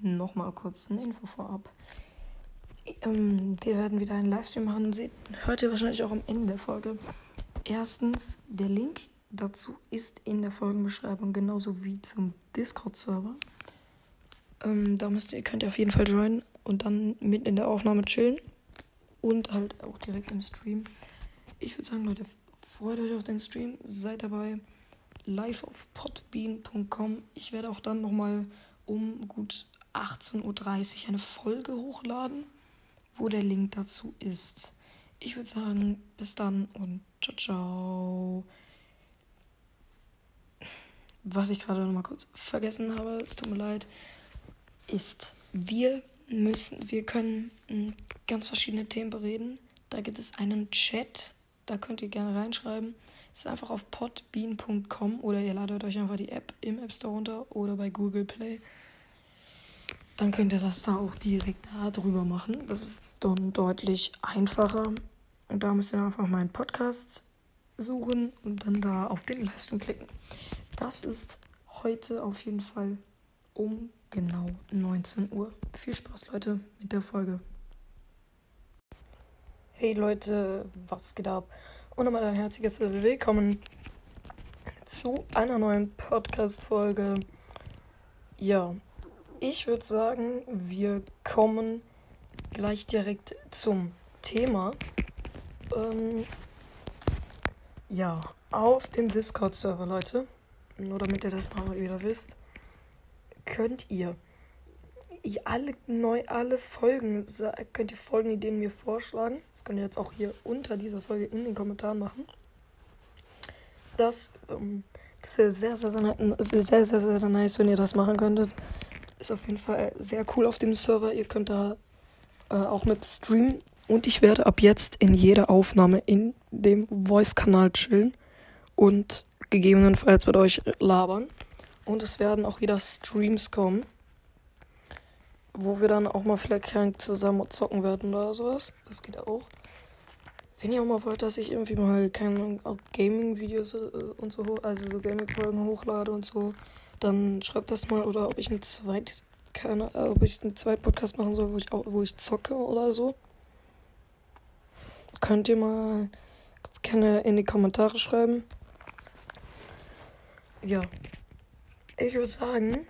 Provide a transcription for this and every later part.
nochmal kurz eine Info vorab. Ähm, wir werden wieder einen Livestream machen. Seht, hört ihr wahrscheinlich auch am Ende der Folge. Erstens, der Link dazu ist in der Folgenbeschreibung, genauso wie zum Discord-Server. Ähm, da müsst ihr, könnt ihr auf jeden Fall joinen und dann mit in der Aufnahme chillen. Und halt auch direkt im Stream. Ich würde sagen, Leute, freut euch auf den Stream. Seid dabei. Live auf podbean.com. Ich werde auch dann nochmal um gut 18.30 Uhr eine Folge hochladen, wo der Link dazu ist. Ich würde sagen, bis dann und ciao, ciao. Was ich gerade noch mal kurz vergessen habe, es tut mir leid, ist, wir müssen, wir können hm, ganz verschiedene Themen bereden. Da gibt es einen Chat, da könnt ihr gerne reinschreiben. Es ist einfach auf podbean.com oder ihr ladet euch einfach die App im App Store runter oder bei Google Play. Dann könnt ihr das da auch direkt da drüber machen. Das ist dann deutlich einfacher. Und da müsst ihr einfach meinen Podcast suchen und dann da auf den Livestream klicken. Das ist heute auf jeden Fall um genau 19 Uhr. Viel Spaß, Leute, mit der Folge. Hey Leute, was geht ab? Und nochmal ein herzliches Willkommen zu einer neuen Podcast-Folge. Ja, ich würde sagen, wir kommen gleich direkt zum Thema. Ähm, ja, auf dem Discord-Server, Leute. Nur damit ihr das mal wieder wisst könnt ihr alle neu alle Folgen könnt ihr Folgenideen mir vorschlagen. Das könnt ihr jetzt auch hier unter dieser Folge in den Kommentaren machen. Das, ähm, das wäre sehr sehr sehr, sehr, sehr, sehr, sehr nice, wenn ihr das machen könntet. Ist auf jeden Fall sehr cool auf dem Server. Ihr könnt da äh, auch mit streamen. Und ich werde ab jetzt in jeder Aufnahme in dem Voice-Kanal chillen und gegebenenfalls mit euch labern. Und es werden auch wieder Streams kommen, wo wir dann auch mal vielleicht zusammen zocken werden oder sowas. Das geht auch. Wenn ihr auch mal wollt, dass ich irgendwie mal keine Gaming-Videos äh, und so, also so Gaming-Folgen hochlade und so, dann schreibt das mal oder ob ich einen zweit, keine, äh, ob ich einen zweiten Podcast machen soll, wo ich auch, wo ich zocke oder so. Könnt ihr mal gerne in die Kommentare schreiben. Ja, ich würde sagen,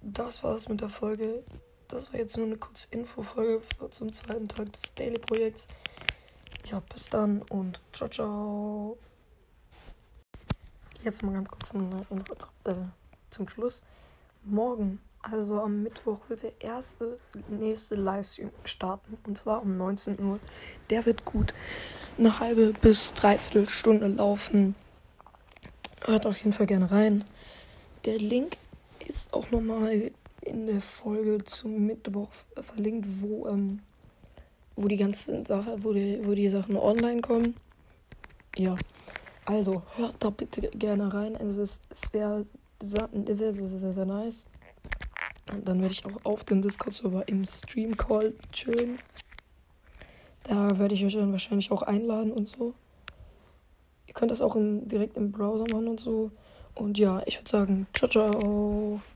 das war's mit der Folge. Das war jetzt nur eine kurze Infofolge zum zweiten Tag des Daily-Projekts. Ja, bis dann und ciao, ciao. Jetzt mal ganz kurz eine Info äh, zum Schluss. Morgen, also am Mittwoch, wird der erste nächste Livestream starten. Und zwar um 19 Uhr. Der wird gut eine halbe bis dreiviertel Stunde laufen. Hört auf jeden Fall gerne rein. Der Link ist auch nochmal in der Folge zum Mittwoch verlinkt, wo, ähm, wo die ganzen Sachen, wo die, wo die Sachen online kommen. Ja. Also, hört da bitte gerne rein. Also es, es wäre sehr, sehr, sehr, sehr nice. Und dann werde ich auch auf dem Discord-Server im Stream-Call chillen. Da werde ich euch dann wahrscheinlich auch einladen und so. Ihr könnt das auch im, direkt im Browser machen und so. Und ja, ich würde sagen, ciao, ciao.